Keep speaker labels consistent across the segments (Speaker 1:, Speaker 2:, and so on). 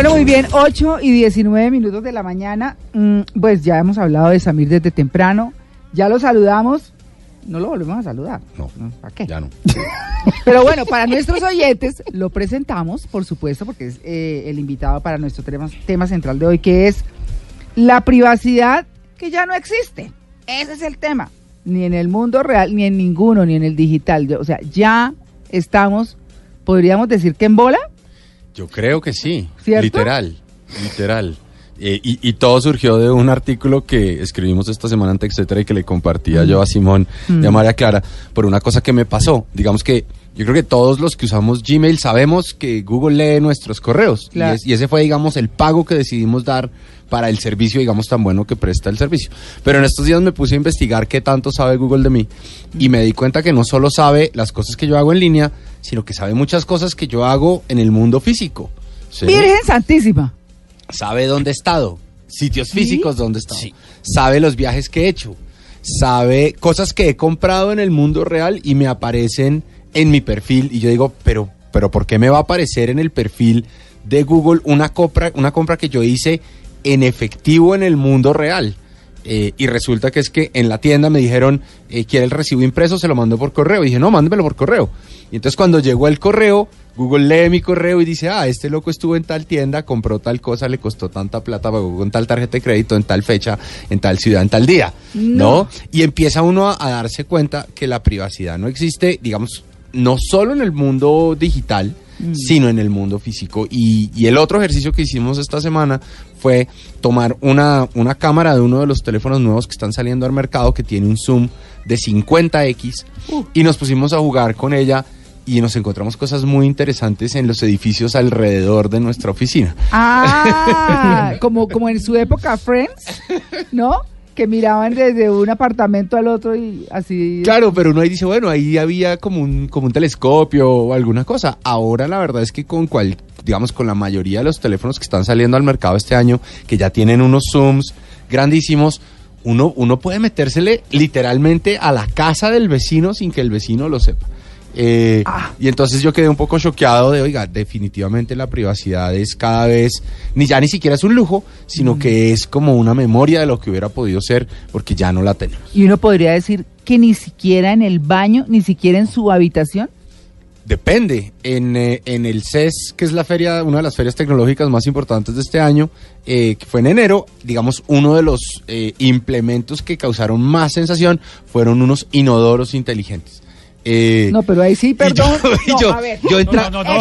Speaker 1: Bueno, muy bien, 8 y 19 minutos de la mañana. Mm, Pues ya hemos hablado de Samir desde temprano. Ya lo saludamos. No lo volvemos a saludar.
Speaker 2: No,
Speaker 1: ¿Para qué?
Speaker 2: ya no.
Speaker 1: Pero bueno, para nuestros oyentes lo presentamos, por supuesto, porque es eh, el invitado para nuestro tema, tema central de hoy, que es la privacidad que ya no existe. Ese es el tema. Ni en el mundo real, ni en ninguno, ni en el digital. O sea, ya estamos, podríamos decir que en bola.
Speaker 2: Yo creo que sí.
Speaker 1: ¿Cierto?
Speaker 2: Literal, literal. Eh, y, y todo surgió de un artículo que escribimos esta semana en Textetera y que le compartía yo a Simón y a María Clara por una cosa que me pasó. Digamos que yo creo que todos los que usamos Gmail sabemos que Google lee nuestros correos. Y
Speaker 1: Claro.
Speaker 2: es- y ese fue, digamos, el pago que decidimos dar para el servicio, digamos, tan bueno que presta el servicio. Pero en estos días me puse a investigar qué tanto sabe Google de mí y me di cuenta que no solo sabe las cosas que yo hago en línea, sino que sabe muchas cosas que yo hago en el mundo físico. ¿sí?
Speaker 1: Virgen Santísima.
Speaker 2: Sabe dónde he estado, sitios
Speaker 1: ¿Sí?
Speaker 2: físicos donde he estado. Sabe los viajes que he hecho. Sabe cosas que he comprado en el mundo real y me aparecen en mi perfil. Y yo digo, pero, pero ¿por qué me va a aparecer en el perfil de Google una compra, una compra que yo hice en efectivo en el mundo real? Eh, y resulta que es que en la tienda me dijeron, eh, ¿quiere el recibo impreso? Se lo mando por correo. Y dije, no, mándemelo por correo. Y entonces cuando llegó el correo, Google lee mi correo y dice, ah, este loco estuvo en tal tienda, compró tal cosa, le costó tanta plata, pagó con tal tarjeta de crédito, en tal fecha, en tal ciudad, en tal día.
Speaker 1: No.
Speaker 2: ¿No? Y empieza uno a, a darse cuenta que la privacidad no existe, digamos, no solo en el mundo digital, sino en el mundo físico. Y, y el otro ejercicio que hicimos esta semana fue tomar una, una cámara de uno de los teléfonos nuevos que están saliendo al mercado que tiene un zoom de 50x y nos pusimos a jugar con ella y nos encontramos cosas muy interesantes en los edificios alrededor de nuestra oficina.
Speaker 1: Ah, como, como en su época Friends, ¿no? Que miraban desde un apartamento al otro y así.
Speaker 2: Claro, pero uno ahí dice, bueno, ahí había como un, como un telescopio o alguna cosa. Ahora la verdad es que con cual, digamos, con la mayoría de los teléfonos que están saliendo al mercado este año, que ya tienen unos zooms grandísimos, uno, uno puede metérsele literalmente a la casa del vecino sin que el vecino lo sepa. Eh,
Speaker 1: Ah.
Speaker 2: Y entonces yo quedé un poco choqueado de, oiga, definitivamente la privacidad es cada vez, ni ya ni siquiera es un lujo, sino que es como una memoria de lo que hubiera podido ser, porque ya no la tenemos.
Speaker 1: Y uno podría decir que ni siquiera en el baño, ni siquiera en su habitación.
Speaker 2: Depende. En, eh, en el CES, que es la feria, una de las ferias tecnológicas más importantes de este año, eh, que fue en enero, digamos, uno de los eh, implementos que causaron más sensación fueron unos inodoros inteligentes. Eh,
Speaker 1: No, pero ahí sí, perdón.
Speaker 2: Y yo,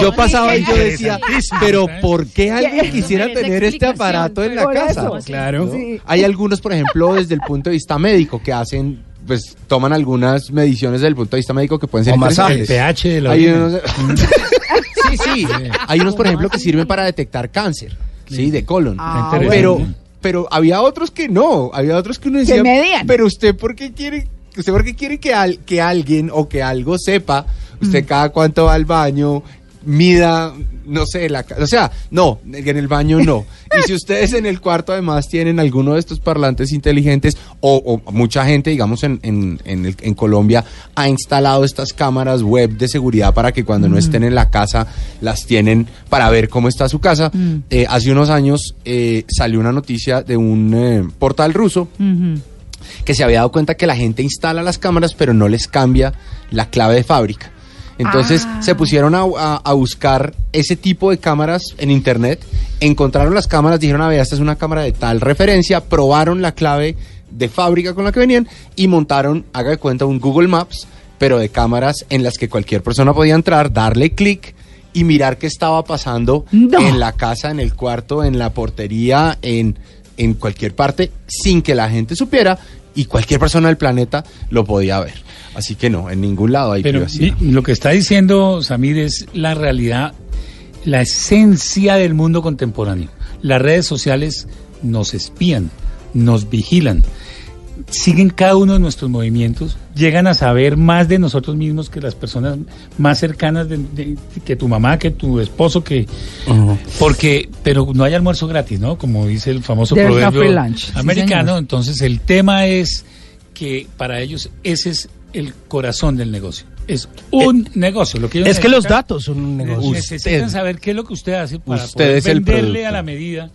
Speaker 2: yo- pasaba y yo decía, pero ¿por qué alguien quisiera tener este aparato en la casa?
Speaker 1: eso.
Speaker 3: Claro.
Speaker 2: ¿no?
Speaker 1: Sí.
Speaker 2: Hay algunos, por ejemplo, desde el punto de vista médico, que hacen, pues toman algunas mediciones desde el punto de vista médico que pueden ser
Speaker 3: O masaje.
Speaker 2: interesantes.
Speaker 3: El pH de la
Speaker 2: Hay unos, sí, sí. Hay unos, por ejemplo, que sirven para detectar cáncer, sí, de colon.
Speaker 1: Ah,
Speaker 2: pero, pero había otros que no. Había otros que uno decía.
Speaker 1: medían.
Speaker 2: Pero usted, ¿por qué quiere, usted por qué quiere que, al- que alguien o que algo sepa? Usted cada cuánto va al baño, mida, no sé, la, o sea, no, en el baño no. Y si ustedes en el cuarto además tienen alguno de estos parlantes inteligentes o, o mucha gente, digamos, en, en, en, el- en Colombia ha instalado estas cámaras web de seguridad para que cuando no estén en la casa las tienen para ver cómo está su casa.
Speaker 1: Mm.
Speaker 2: Eh, hace unos años eh, salió una noticia de un eh, portal ruso
Speaker 1: Ujú.
Speaker 2: Que se había dado cuenta que la gente instala las cámaras pero no les cambia la clave de fábrica. Entonces
Speaker 1: Ah.
Speaker 2: se pusieron a, a- a buscar ese tipo de cámaras en internet, encontraron las cámaras, dijeron, a ver, esta es una cámara de tal referencia, probaron la clave de fábrica con la que venían y montaron, haga de cuenta, un Google Maps, pero de cámaras en las que cualquier persona podía entrar, darle clic y mirar qué estaba pasando
Speaker 1: No.
Speaker 2: en la casa, en el cuarto, en la portería, en, en cualquier parte, sin que la gente supiera y cualquier persona del planeta lo podía ver. Así que no, en ningún lado hay
Speaker 3: Pero
Speaker 2: privacidad.
Speaker 3: lo que está diciendo Samir es la realidad, la esencia del mundo contemporáneo. Las redes sociales nos espían, nos vigilan, siguen cada uno de nuestros movimientos, llegan a saber más de nosotros mismos que las personas más cercanas de, de- que tu mamá, que tu esposo, que porque pero no hay almuerzo gratis, ¿no? Como dice el famoso
Speaker 1: There's
Speaker 3: proverbio
Speaker 1: lunch.
Speaker 3: Americano. Entonces el tema es que para ellos ese es el corazón del negocio. es un negocio. Lo que
Speaker 4: Es que los datos son un negocio.
Speaker 3: Necesitan saber qué es lo que usted hace para
Speaker 2: Usted
Speaker 3: poder
Speaker 2: el
Speaker 3: venderle a la medida,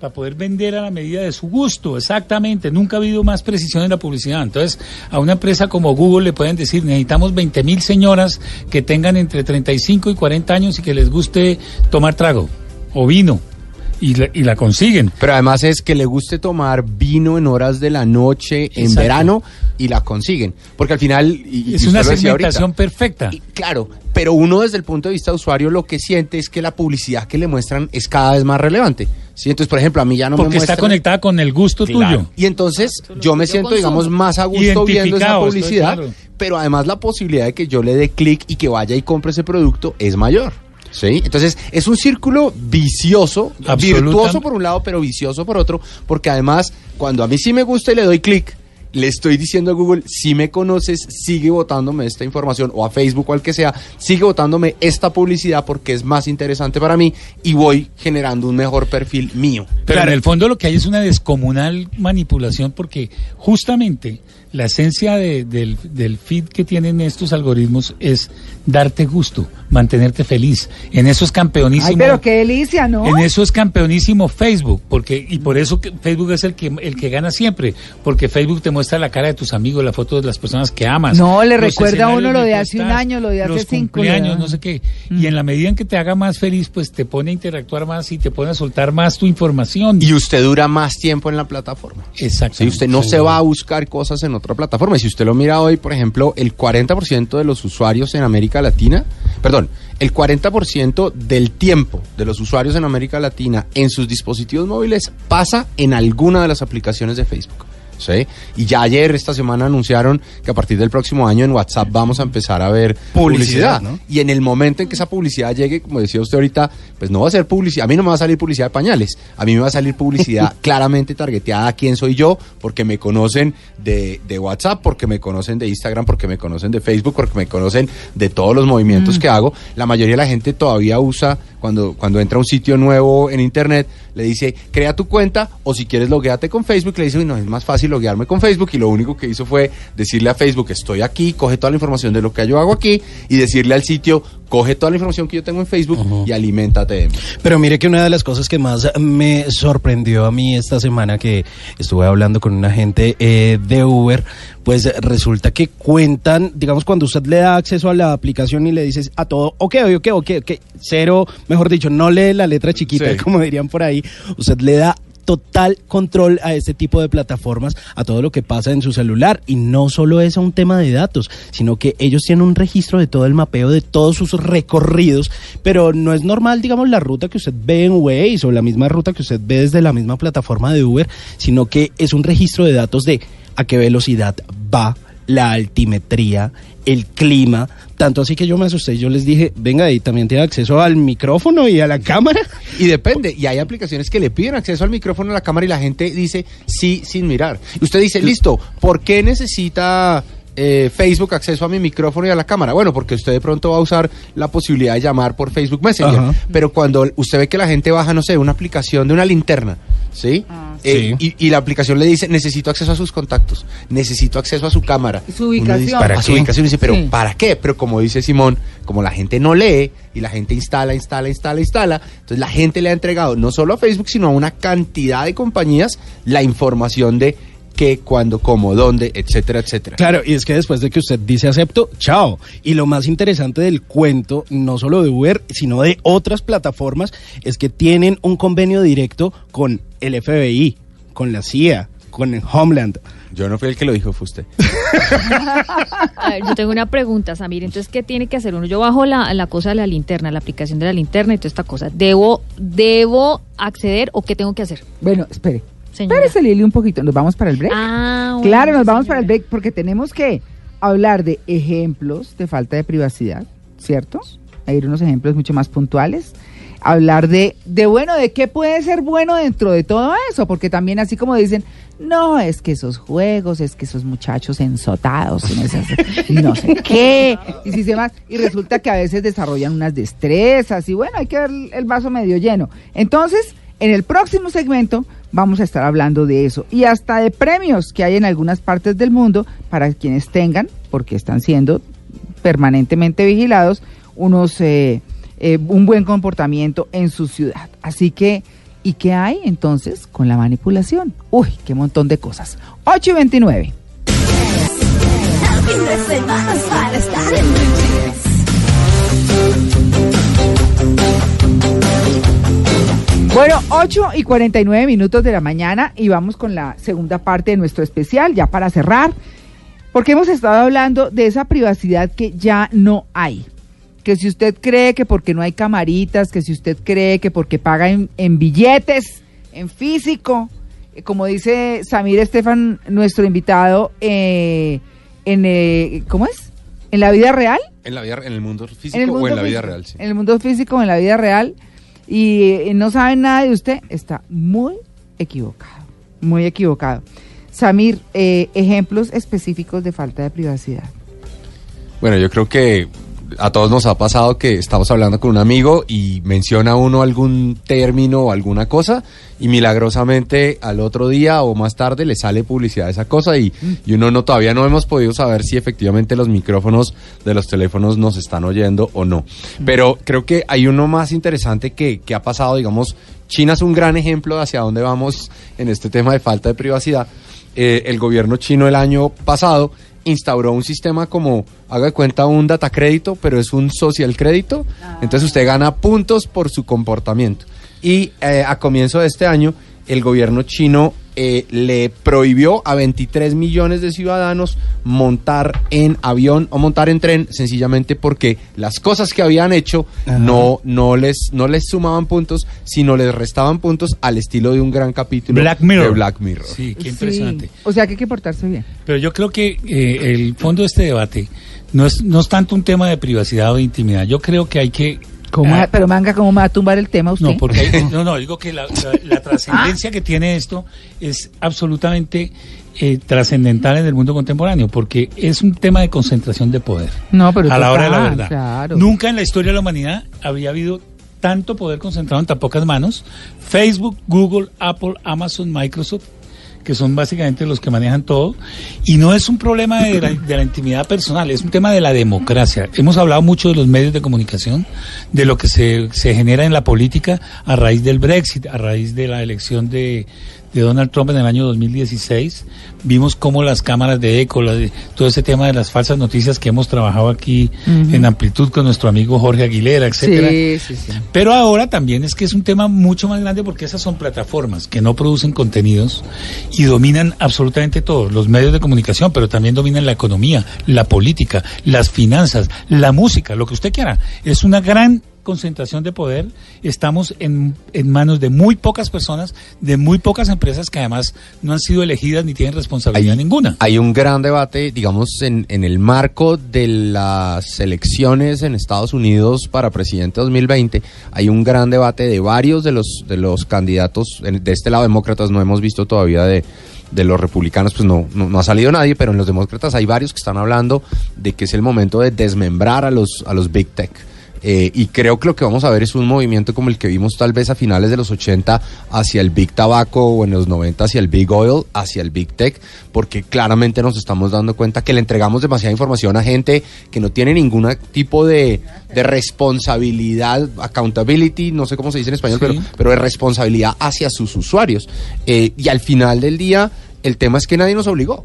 Speaker 3: para poder vender a la medida de su gusto, exactamente. Nunca ha habido más precisión en la publicidad. Entonces, a una empresa como Google le pueden decir, necesitamos 20 mil señoras que tengan entre 35 y 40 años y que les guste tomar trago o vino. Y la, y la consiguen.
Speaker 2: Pero además es que le guste tomar vino en horas de la noche, en
Speaker 3: Exacto.
Speaker 2: verano, y la consiguen. Porque al final... y-
Speaker 3: Es una segmentación perfecta.
Speaker 2: y claro, pero uno desde el punto de vista de usuario lo que siente es que la publicidad que le muestran es cada vez más relevante. ¿sí? Entonces, por ejemplo, a mí ya no me
Speaker 3: Porque está
Speaker 2: muestran-
Speaker 3: conectada con el gusto
Speaker 2: Claro.
Speaker 3: tuyo.
Speaker 2: Y entonces yo me siento, digamos, más a gusto viendo esa publicidad,
Speaker 3: claro.
Speaker 2: pero además la posibilidad de que yo le dé clic y que vaya y compre ese producto es mayor. ¿Sí? Entonces es un círculo vicioso, virtuoso por un lado, pero vicioso por otro, porque además cuando a mí sí me gusta y le doy clic, le estoy diciendo a Google, si me conoces, sigue votándome esta información, o a Facebook o al que sea, sigue votándome esta publicidad porque es más interesante para mí y voy generando un mejor perfil mío.
Speaker 3: Pero
Speaker 4: Claro.
Speaker 3: en el fondo lo que hay es una descomunal manipulación porque justamente la esencia de- del, del feed que tienen estos algoritmos es darte gusto, mantenerte feliz. En eso es campeonísimo.
Speaker 1: Ay, pero qué delicia, ¿no?
Speaker 3: En eso es campeonísimo Facebook, porque y por eso que Facebook es el que el que gana siempre, porque Facebook te muestra la cara de tus amigos, la foto de las personas que amas.
Speaker 1: No, le recuerda a uno lo de hace un año, lo de hace
Speaker 3: los
Speaker 1: cinco, da.
Speaker 3: no sé qué. Y en la medida en que te haga más feliz, pues te pone a interactuar más y te pone a soltar más tu información.
Speaker 2: Y usted dura más tiempo en la plataforma.
Speaker 3: Exacto.
Speaker 2: Si usted no se va a buscar cosas en otra plataforma. Y si usted lo mira hoy, por ejemplo, el 40% de los usuarios en América Latina, perdón, el 40% del tiempo de los usuarios en América Latina en sus dispositivos móviles pasa en alguna de las aplicaciones de Facebook. ¿Sí? Y ya ayer, esta semana, anunciaron que a partir del próximo año en WhatsApp vamos a empezar a ver
Speaker 4: Publicidad,
Speaker 2: publicidad.
Speaker 4: ¿no?
Speaker 2: Y en el momento en que esa publicidad llegue, como decía usted ahorita, pues no va a ser publicidad. A mí no me va a salir publicidad de pañales. A mí me va a salir publicidad claramente targeteada a quién soy yo, porque me conocen de, de WhatsApp, porque me conocen de Instagram, porque me conocen de Facebook, porque me conocen de todos los movimientos que hago. La mayoría de la gente todavía usa, cuando, cuando entra a un sitio nuevo en Internet, le dice, crea tu cuenta, o si quieres logueate con Facebook, le dice, no, es más fácil loguearme con Facebook, y lo único que hizo fue decirle a Facebook, estoy aquí, coge toda la información de lo que yo hago aquí, y decirle al sitio, coge toda la información que yo tengo en Facebook y aliméntate de mí.
Speaker 4: Pero mire que una de las cosas que más me sorprendió a mí esta semana que estuve hablando con una gente eh, de Uber, pues resulta que cuentan, digamos, cuando usted le da acceso a la aplicación y le dices a todo, ok, ok, ok, ok, cero, mejor dicho, no lee la letra chiquita,
Speaker 2: Sí.
Speaker 4: como dirían por ahí, usted le da total control a este tipo de plataformas, a todo lo que pasa en su celular. Y no solo es un tema de datos, sino que ellos tienen un registro de todo el mapeo de todos sus recorridos, pero no es normal, digamos, la ruta que usted ve en Waze o la misma ruta que usted ve desde la misma plataforma de Uber, sino que es un registro de datos de a qué velocidad va la altimetría, el clima, tanto así que yo me asusté y yo les dije, venga, y también tiene acceso al micrófono y a la cámara.
Speaker 2: Y depende, y hay aplicaciones que le piden acceso al micrófono a la cámara y la gente dice sí sin mirar. Y usted dice, listo, ¿por qué necesita eh, Facebook acceso a mi micrófono y a la cámara? Bueno, porque usted de pronto va a usar la posibilidad de llamar por Facebook Messenger.
Speaker 4: Ajá.
Speaker 2: Pero cuando usted ve que la gente baja, no sé, una aplicación de una linterna, ¿sí?
Speaker 1: Ah,
Speaker 2: Eh,
Speaker 4: sí.
Speaker 2: y, y la aplicación le dice, necesito acceso a sus contactos, necesito acceso a su cámara.
Speaker 1: Y su ubicación.
Speaker 2: dice,
Speaker 4: ¿Para
Speaker 2: a su ubicación y dice, pero
Speaker 1: Sí.
Speaker 2: ¿para qué? Pero como dice Simón, como la gente no lee y la gente instala, instala, instala, instala, entonces la gente le ha entregado no solo a Facebook, sino a una cantidad de compañías la información de qué, cuándo, cómo, dónde, etcétera, etcétera.
Speaker 4: Claro, y es que después de que usted dice acepto, chao. Y lo más interesante del cuento, no solo de Uber, sino de otras plataformas, es que tienen un convenio directo con el FBI, con la CIA, con el Homeland.
Speaker 2: Yo no fui el que lo dijo, fue usted.
Speaker 5: A ver, yo tengo una pregunta, Samir. Entonces, ¿qué tiene que hacer uno? Yo bajo la, la cosa de la linterna, la aplicación de la linterna y toda esta cosa. ¿Debo, ¿Debo acceder o qué tengo que hacer?
Speaker 1: Bueno, espere.
Speaker 5: Señora.
Speaker 1: Espérese, Lili, un poquito. ¿Nos vamos para el break?
Speaker 5: Ah, bueno,
Speaker 1: claro, nos
Speaker 5: sí,
Speaker 1: vamos
Speaker 5: señora.
Speaker 1: para el break porque tenemos que hablar de ejemplos de falta de privacidad, ¿cierto? A ir unos ejemplos mucho más puntuales. Hablar de, de, bueno, de qué puede ser bueno dentro de todo eso, porque también así como dicen, no, es que esos juegos, es que esos muchachos ensotados, y no sé, y no sé qué, y si se más, y resulta que a veces desarrollan unas destrezas, y bueno, hay que ver el vaso medio lleno. Entonces, en el próximo segmento vamos a estar hablando de eso y hasta de premios que hay en algunas partes del mundo para quienes tengan, porque están siendo permanentemente vigilados, unos eh, eh, un buen comportamiento en su ciudad. Así que, ¿y qué hay entonces con la manipulación? Uy, qué montón de cosas. 8 y 29.
Speaker 6: fin de semana para estar en
Speaker 1: Bueno, 8 y 49 minutos de la mañana y vamos con la segunda parte de nuestro especial, ya para cerrar, porque hemos estado hablando de esa privacidad que ya no hay. Que si usted cree que porque no hay camaritas, que si usted cree que porque paga en, en billetes, en físico, eh, como dice Samir Estefan, nuestro invitado, eh, en, eh, ¿cómo es? ¿En la vida real?
Speaker 2: En la vida, en el mundo físico
Speaker 1: En el mundo
Speaker 2: o en la vida real, sí.
Speaker 1: En el mundo físico o en la vida real. Y eh, no saben nada de usted, está muy equivocado. Muy equivocado. Samir, eh, ejemplos específicos de falta de privacidad.
Speaker 2: Bueno, yo creo que a todos nos ha pasado que estamos hablando con un amigo y menciona uno algún término o alguna cosa y milagrosamente al otro día o más tarde le sale publicidad de esa cosa y, y uno no todavía no hemos podido saber si efectivamente los micrófonos de los teléfonos nos están oyendo o no. Pero creo que hay uno más interesante que, que ha pasado, digamos, China es un gran ejemplo de hacia dónde vamos en este tema de falta de privacidad. Eh, el gobierno chino el año pasado instauró un sistema como, haga de cuenta, un data crédito, pero es un social crédito. Entonces usted gana puntos por su comportamiento. Y eh, a comienzo de este año, el gobierno chino eh, le prohibió a 23 millones de ciudadanos montar en avión o montar en tren, sencillamente porque las cosas que habían hecho
Speaker 4: Ajá.
Speaker 2: no, no, les, no les sumaban puntos, sino les restaban puntos al estilo de un gran capítulo
Speaker 3: Black Mirror.
Speaker 2: de Black Mirror.
Speaker 3: Sí, qué
Speaker 1: Sí.
Speaker 3: impresionante.
Speaker 1: O sea que hay que portarse bien.
Speaker 3: Pero yo creo que eh, el fondo de este debate no es, no es tanto un tema de privacidad o de intimidad. Yo creo que hay que...
Speaker 1: ¿Cómo
Speaker 3: Ah,
Speaker 1: pero manga, ¿cómo va a tumbar el tema usted?
Speaker 3: No, porque hay- no, no, digo que la, la- la trascendencia que tiene esto es absolutamente eh, trascendental en el mundo contemporáneo, porque es un tema de concentración de poder.
Speaker 1: No, pero
Speaker 3: a la hora de la verdad.
Speaker 1: claro.
Speaker 3: Nunca en la historia de la humanidad había habido tanto poder concentrado en tan pocas manos. Facebook, Google, Apple, Amazon, Microsoft, que son básicamente los que manejan todo. Y no es un problema de la, de la intimidad personal, es un tema de la democracia. Hemos hablado mucho de los medios de comunicación, de lo que se, se genera en la política a raíz del Brexit, a raíz de la elección de, de Donald Trump en el año 2016. Vimos cómo las cámaras de eco, la de- todo ese tema de las falsas noticias que hemos trabajado aquí en amplitud con nuestro amigo Jorge Aguilera, etcétera.
Speaker 1: Sí, sí, sí.
Speaker 3: Pero ahora también es que es un tema mucho más grande porque esas son plataformas que no producen contenidos y dominan absolutamente todo, los medios de comunicación, pero también dominan la economía, la política, las finanzas, la música, lo que usted quiera. Es una gran concentración de poder. Estamos en, en manos de muy pocas personas, de muy pocas empresas que además no han sido elegidas ni tienen responsabilidad ninguna.
Speaker 2: Hay un gran debate, digamos, en, en el marco de las elecciones en Estados Unidos para presidente 2020. Hay un gran debate de varios de los, de los candidatos, en- de este lado demócratas no hemos visto todavía de, de los republicanos, pues no, no, no ha salido nadie, pero en los demócratas hay varios que están hablando de que es el momento de desmembrar a los, a los big tech. Eh, y creo que lo que vamos a ver es un movimiento como el que vimos tal vez a finales de los 80 hacia el Big Tabaco o en los 90 hacia el Big Oil, hacia el Big Tech, porque claramente nos estamos dando cuenta que le entregamos demasiada información a gente que no tiene ningún tipo de, de responsabilidad, accountability, no sé cómo se dice en español,
Speaker 3: Sí.
Speaker 2: pero, pero de responsabilidad hacia sus usuarios. Eh, y al final del día, el tema es que nadie nos obligó.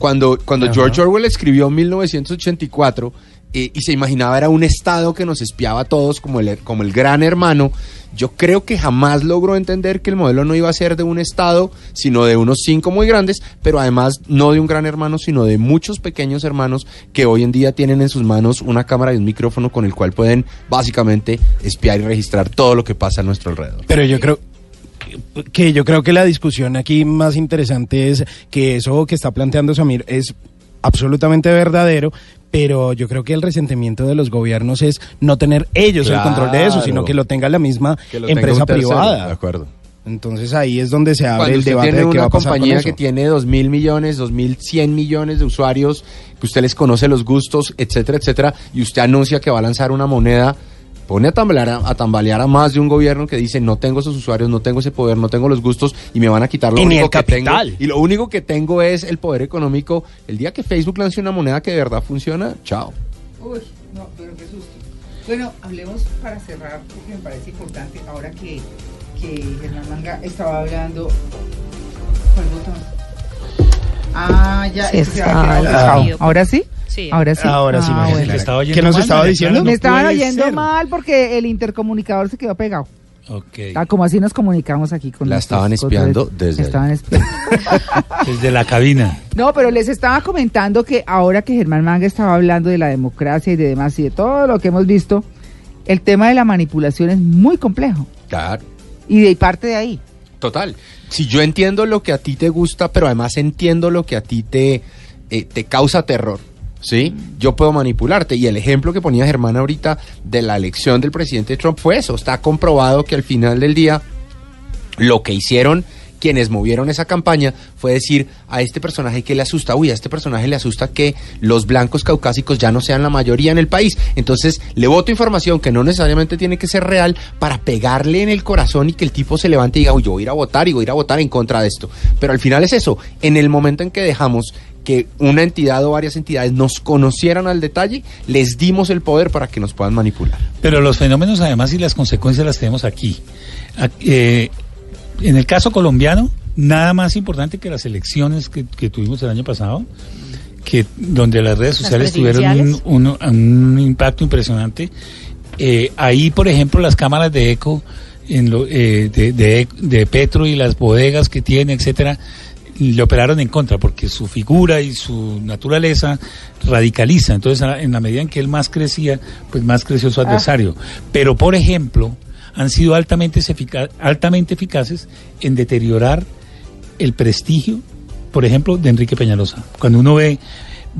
Speaker 2: Cuando, cuando
Speaker 4: Ajá.
Speaker 2: George Orwell escribió en 1984 eh, y se imaginaba era un Estado que nos espiaba a todos como el, como el gran hermano, yo creo que jamás logró entender que el modelo no iba a ser de un Estado, sino de unos cinco muy grandes, pero además no de un gran hermano, sino de muchos pequeños hermanos que hoy en día tienen en sus manos una cámara y un micrófono con el cual pueden básicamente espiar y registrar todo lo que pasa a nuestro alrededor.
Speaker 4: Pero yo creo que yo creo que la discusión aquí más interesante es que eso que está planteando Samir es absolutamente verdadero, pero yo creo que el resentimiento de los gobiernos es no tener ellos el control de eso, sino que lo tenga la misma
Speaker 2: Que lo tenga
Speaker 4: empresa privada.
Speaker 2: De acuerdo.
Speaker 4: Entonces ahí es donde se abre
Speaker 2: Cuando
Speaker 4: el
Speaker 2: usted
Speaker 4: debate
Speaker 2: tiene
Speaker 4: de qué va
Speaker 2: una
Speaker 4: a pasar con
Speaker 2: compañía
Speaker 4: eso.
Speaker 2: que tiene dos mil millones, dos mil cien millones de usuarios, que usted les conoce los gustos, etcétera, etcétera, y usted anuncia que va a lanzar una moneda, pone a tambalear a, a tambalear a más de un gobierno que dice no tengo esos usuarios, no tengo ese poder, no tengo los gustos y me van a quitar lo
Speaker 4: Y ni
Speaker 2: único
Speaker 4: el
Speaker 2: que tengo.
Speaker 4: capital.
Speaker 2: Y lo único que tengo es el poder económico. El día que Facebook lance una moneda que de verdad funciona, chao.
Speaker 1: Uy, no, pero qué susto. Bueno, hablemos para cerrar, porque me parece importante, ahora que, que Germán Manga estaba hablando. ¿Cuál botón? Ah, ya. Quedar
Speaker 5: está-.
Speaker 1: ¿Ahora sí?
Speaker 5: Sí.
Speaker 1: Ahora sí.
Speaker 4: Ahora sí,
Speaker 1: Ah,
Speaker 4: imagínate.
Speaker 1: bueno.
Speaker 3: ¿Le estaba oyendo
Speaker 4: ¿Qué nos
Speaker 3: mal,
Speaker 4: estaba diciendo?
Speaker 1: Me estaban oyendo
Speaker 4: ser.
Speaker 1: mal porque el intercomunicador se quedó pegado.
Speaker 3: Ok.
Speaker 1: Ah, como así nos comunicamos aquí con
Speaker 2: La estaban espiando desde.
Speaker 1: Estaban espiando.
Speaker 3: Desde la cabina.
Speaker 1: No, pero les estaba comentando que ahora que Germán Manga estaba hablando de la democracia y de demás y de todo lo que hemos visto, el tema de la manipulación es muy complejo.
Speaker 2: Claro.
Speaker 1: Y de parte de ahí.
Speaker 2: Total. Si yo entiendo lo que a ti te gusta, pero además entiendo lo que a ti te, eh, te causa terror, ¿sí? Yo puedo manipularte. Y el ejemplo que ponía Germán ahorita de la elección del presidente Trump fue eso. Está comprobado que al final del día lo que hicieron quienes movieron esa campaña fue decir a este personaje que le asusta, uy, a este personaje le asusta que los blancos caucásicos ya no sean la mayoría en el país. Entonces le voto información que no necesariamente tiene que ser real para pegarle en el corazón y que el tipo se levante y diga, uy, yo voy a ir a votar y voy a ir a votar en contra de esto. Pero al final es eso, en el momento en que dejamos que una entidad o varias entidades nos conocieran al detalle, les dimos el poder para que nos puedan manipular.
Speaker 3: Pero los fenómenos además y las consecuencias las tenemos aquí. Eh, en el caso colombiano, nada más importante que las elecciones que, que tuvimos el año pasado, que donde las redes
Speaker 5: Las
Speaker 3: sociales tuvieron un,
Speaker 5: presidenciales.
Speaker 3: un- un impacto impresionante. Eh, ahí, por ejemplo, las cámaras de eco en lo- eh, de, de- de Petro y las bodegas que tiene, etcétera, le operaron en contra porque su figura y su naturaleza radicaliza. Entonces, en la medida en que él más crecía, pues más creció su adversario. Pero, por ejemplo, han sido altamente, efica- altamente eficaces en deteriorar el prestigio, por ejemplo, de Enrique Peñalosa. Cuando uno ve,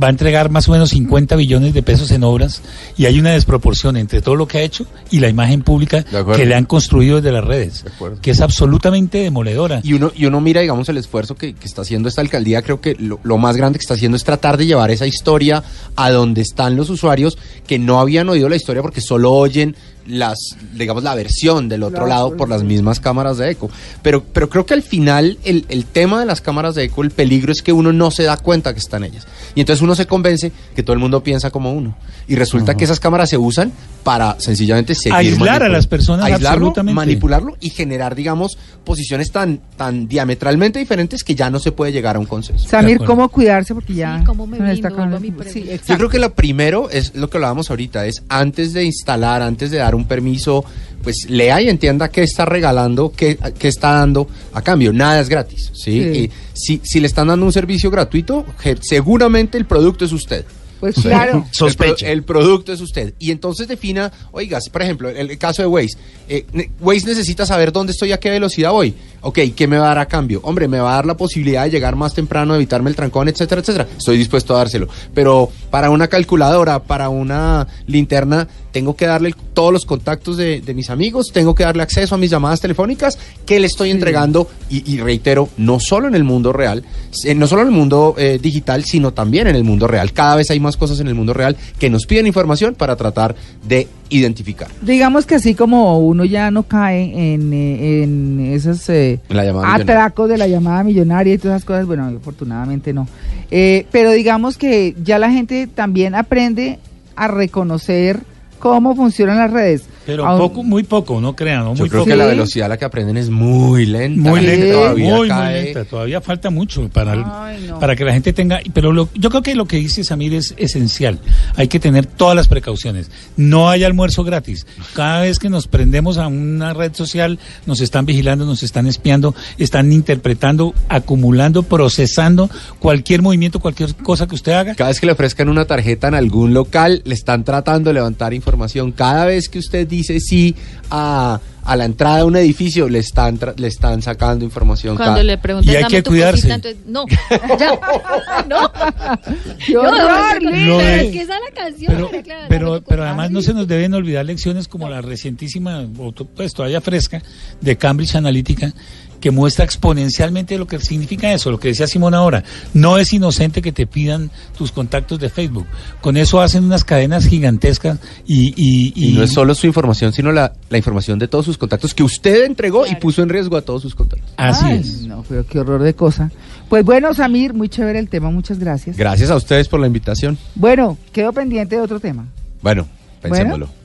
Speaker 3: va a entregar más o menos 50 billones de pesos en obras y hay una desproporción entre todo lo que ha hecho y la imagen pública que le han construido desde las redes,
Speaker 2: De
Speaker 3: que es absolutamente demoledora.
Speaker 2: Y uno, y uno mira, digamos, el esfuerzo que, que está haciendo esta alcaldía, creo que lo, lo más grande que está haciendo es tratar de llevar esa historia a donde están los usuarios que no habían oído la historia porque solo oyen las, digamos, la versión del otro
Speaker 1: Claro,
Speaker 2: lado por las mismas cámaras de eco. Pero, pero creo que al final el, el tema de las cámaras de eco, el peligro es que uno no se da cuenta que están ellas. Y entonces uno se convence que todo el mundo piensa como uno. Y resulta que esas cámaras se usan para sencillamente seguir
Speaker 3: Aislar a las personas
Speaker 2: Aislarlo,
Speaker 3: absolutamente.
Speaker 2: manipularlo y generar, digamos, posiciones tan, tan diametralmente diferentes que ya no se puede llegar a un consenso.
Speaker 1: Samir. ¿cómo cuidarse? Porque ya.
Speaker 5: Sí, ¿cómo me
Speaker 1: el
Speaker 5: mi.
Speaker 1: Sí.
Speaker 2: Yo creo que lo primero es lo que hablábamos ahorita, es antes de instalar, antes de dar un permiso, pues lea y entienda qué está regalando, qué, qué está dando a cambio. Nada es gratis, ¿sí?
Speaker 1: Sí.
Speaker 2: Y si, si le están dando un servicio gratuito, seguramente el producto es usted.
Speaker 1: Pues claro.
Speaker 4: Sospeche.
Speaker 2: El, pro- el producto es usted. Y entonces defina, oiga, si, por ejemplo, el, el caso de Waze. Eh, Waze necesita saber dónde estoy, a qué velocidad voy. Ok, ¿qué me va a dar a cambio? Hombre, me va a dar la posibilidad de llegar más temprano, evitarme el trancón, etcétera, etcétera. Estoy dispuesto a dárselo. Pero para una calculadora, para una linterna, tengo que darle todos los contactos de, de mis amigos, tengo que darle acceso a mis llamadas telefónicas, que le estoy entregando, y, y reitero, no solo en el mundo real, eh, no solo en el mundo eh, digital, sino también en el mundo real. Cada vez hay más cosas en el mundo real que nos piden información para tratar de identificar.
Speaker 1: Digamos que así como uno ya no cae en, eh, en esos eh, atracos de la llamada millonaria y todas esas cosas, bueno, afortunadamente no. Eh, pero digamos que ya la gente también aprende a reconocer cómo funcionan las redes.
Speaker 3: Pero poco, muy poco, no crean, ¿no?
Speaker 2: Yo creo
Speaker 3: poco.
Speaker 2: que la velocidad a la que aprenden es muy lenta.
Speaker 3: Muy
Speaker 1: Sí.
Speaker 3: lenta,
Speaker 2: Todavía
Speaker 3: muy, lenta. Todavía falta mucho para, el-
Speaker 1: Ay, no.
Speaker 3: para que la gente tenga. Pero lo- yo creo que lo que dice Samir es esencial. Hay que tener todas las precauciones. No hay almuerzo gratis. Cada vez que nos prendemos a una red social, nos están vigilando, nos están espiando, están interpretando, acumulando, procesando cualquier movimiento, cualquier cosa que usted haga.
Speaker 2: Cada vez que le ofrezcan una tarjeta en algún local, le están tratando de levantar información. Cada vez que usted dice sí a, a la entrada de un edificio, le están, tra- le están sacando información.
Speaker 5: Cuando
Speaker 2: Cada-
Speaker 5: le preguntan,
Speaker 3: Y hay que cuidarse.
Speaker 5: cosita, entonces, no, ya, no.
Speaker 1: ¡Qué
Speaker 5: No,
Speaker 1: horror,
Speaker 5: no,
Speaker 1: Liz!
Speaker 3: Lo de-
Speaker 5: es que esa es la canción.
Speaker 3: Pero, pero, además no se nos deben olvidar lecciones como la recientísima, pues todavía fresca, de Cambridge Analytica, que muestra exponencialmente lo que significa eso, lo que decía Simón ahora. No es inocente que te pidan tus contactos de Facebook. Con eso hacen unas cadenas gigantescas y... y,
Speaker 2: Y no es solo su información, sino la, la información de todos sus contactos que usted entregó y puso en riesgo a todos sus contactos.
Speaker 3: Así
Speaker 1: Ay,
Speaker 3: es.
Speaker 1: No, pero qué horror de cosa. Pues bueno, Samir, muy chévere el tema, muchas gracias.
Speaker 2: Gracias a ustedes por la invitación.
Speaker 1: Bueno, quedo pendiente de otro tema.
Speaker 2: Bueno, pensémoslo.